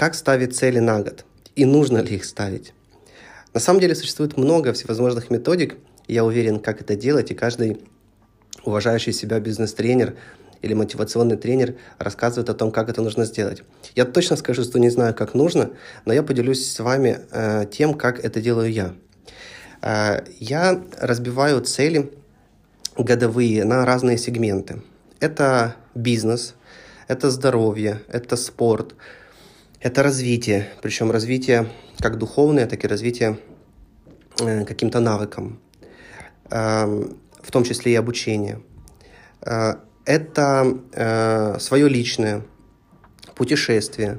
как ставить цели на год и нужно ли их ставить. На самом деле существует много всевозможных методик, я уверен, как это делать, и каждый уважающий себя бизнес-тренер или мотивационный тренер рассказывает о том, как это нужно сделать. Я точно скажу, что не знаю, как нужно, но я поделюсь с вами э, тем, как это делаю я. Э, я разбиваю цели годовые на разные сегменты. Это бизнес, это здоровье, это спорт, это развитие, причем развитие как духовное, так и развитие э, каким-то навыкам, э, в том числе и обучение. Э, это э, свое личное путешествие.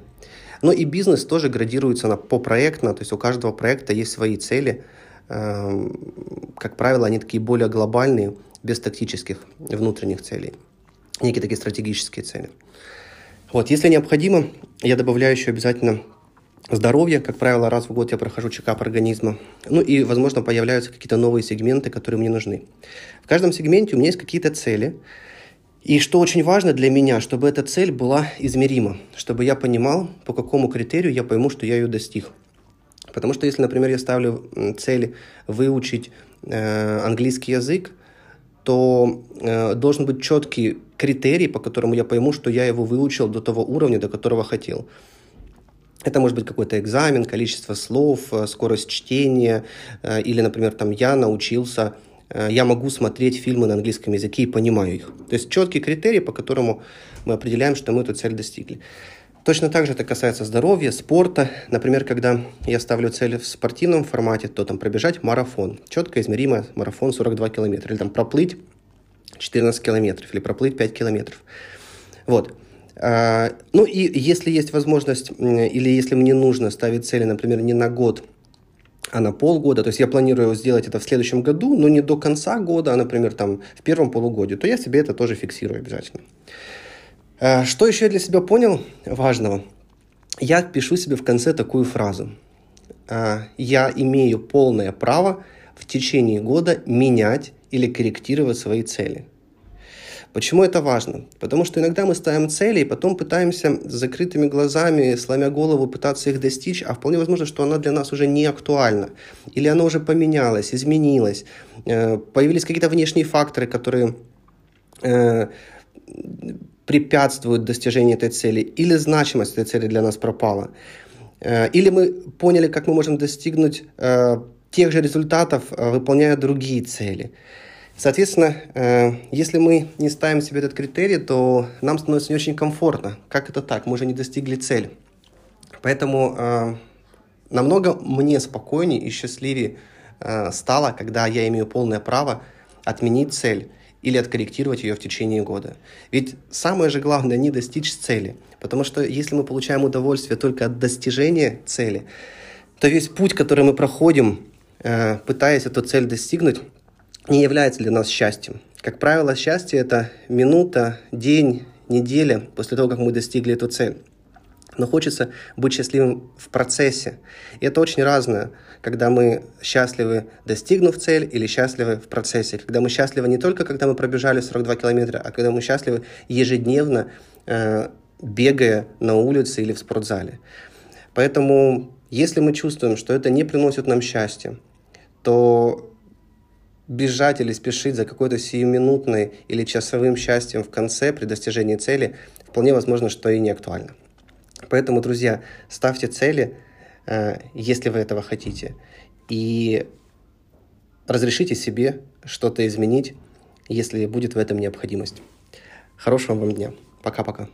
Но и бизнес тоже градируется на, по проектно, то есть у каждого проекта есть свои цели. Э, как правило, они такие более глобальные, без тактических внутренних целей. Некие такие стратегические цели. Вот, если необходимо, я добавляю еще обязательно здоровье. Как правило, раз в год я прохожу чекап организма. Ну и, возможно, появляются какие-то новые сегменты, которые мне нужны. В каждом сегменте у меня есть какие-то цели. И что очень важно для меня, чтобы эта цель была измерима, чтобы я понимал, по какому критерию я пойму, что я ее достиг. Потому что если, например, я ставлю цель выучить э, английский язык, то э, должен быть четкий критерий, по которому я пойму, что я его выучил до того уровня, до которого хотел. Это может быть какой-то экзамен, количество слов, э, скорость чтения, э, или, например, там я научился, э, я могу смотреть фильмы на английском языке и понимаю их. То есть четкий критерий, по которому мы определяем, что мы эту цель достигли. Точно так же это касается здоровья, спорта. Например, когда я ставлю цель в спортивном формате, то там пробежать марафон. Четко измеримый марафон 42 километра. Или там проплыть 14 километров. Или проплыть 5 километров. Вот. А, ну и если есть возможность, или если мне нужно ставить цели, например, не на год, а на полгода, то есть я планирую сделать это в следующем году, но не до конца года, а, например, там в первом полугодии, то я себе это тоже фиксирую обязательно. Э, что еще я для себя понял важного? Я пишу себе в конце такую фразу. Э, я имею полное право в течение года менять или корректировать свои цели. Почему это важно? Потому что иногда мы ставим цели и потом пытаемся с закрытыми глазами, сломя голову, пытаться их достичь, а вполне возможно, что она для нас уже не актуальна. Или она уже поменялась, изменилась. Э, появились какие-то внешние факторы, которые препятствуют достижению этой цели, или значимость этой цели для нас пропала. Э, или мы поняли, как мы можем достигнуть э, тех же результатов, э, выполняя другие цели. Соответственно, если мы не ставим себе этот критерий, то нам становится не очень комфортно. Как это так? Мы уже не достигли цели. Поэтому намного мне спокойнее и счастливее стало, когда я имею полное право отменить цель или откорректировать ее в течение года. Ведь самое же главное не достичь цели, потому что если мы получаем удовольствие только от достижения цели, то весь путь, который мы проходим, э, пытаясь эту цель достигнуть, не является для нас счастьем. Как правило, счастье – это минута, день, неделя после того, как мы достигли эту цель. Но хочется быть счастливым в процессе. И это очень разное, когда мы счастливы, достигнув цель, или счастливы в процессе. Когда мы счастливы не только, когда мы пробежали 42 километра, а когда мы счастливы ежедневно, э, бегая на улице или в спортзале. Поэтому, если мы чувствуем, что это не приносит нам счастья, то бежать или спешить за какой-то сиюминутной или часовым счастьем в конце при достижении цели вполне возможно, что и не актуально. Поэтому, друзья, ставьте цели, э, если вы этого хотите, и разрешите себе что-то изменить, если будет в этом необходимость. Хорошего вам дня. Пока-пока.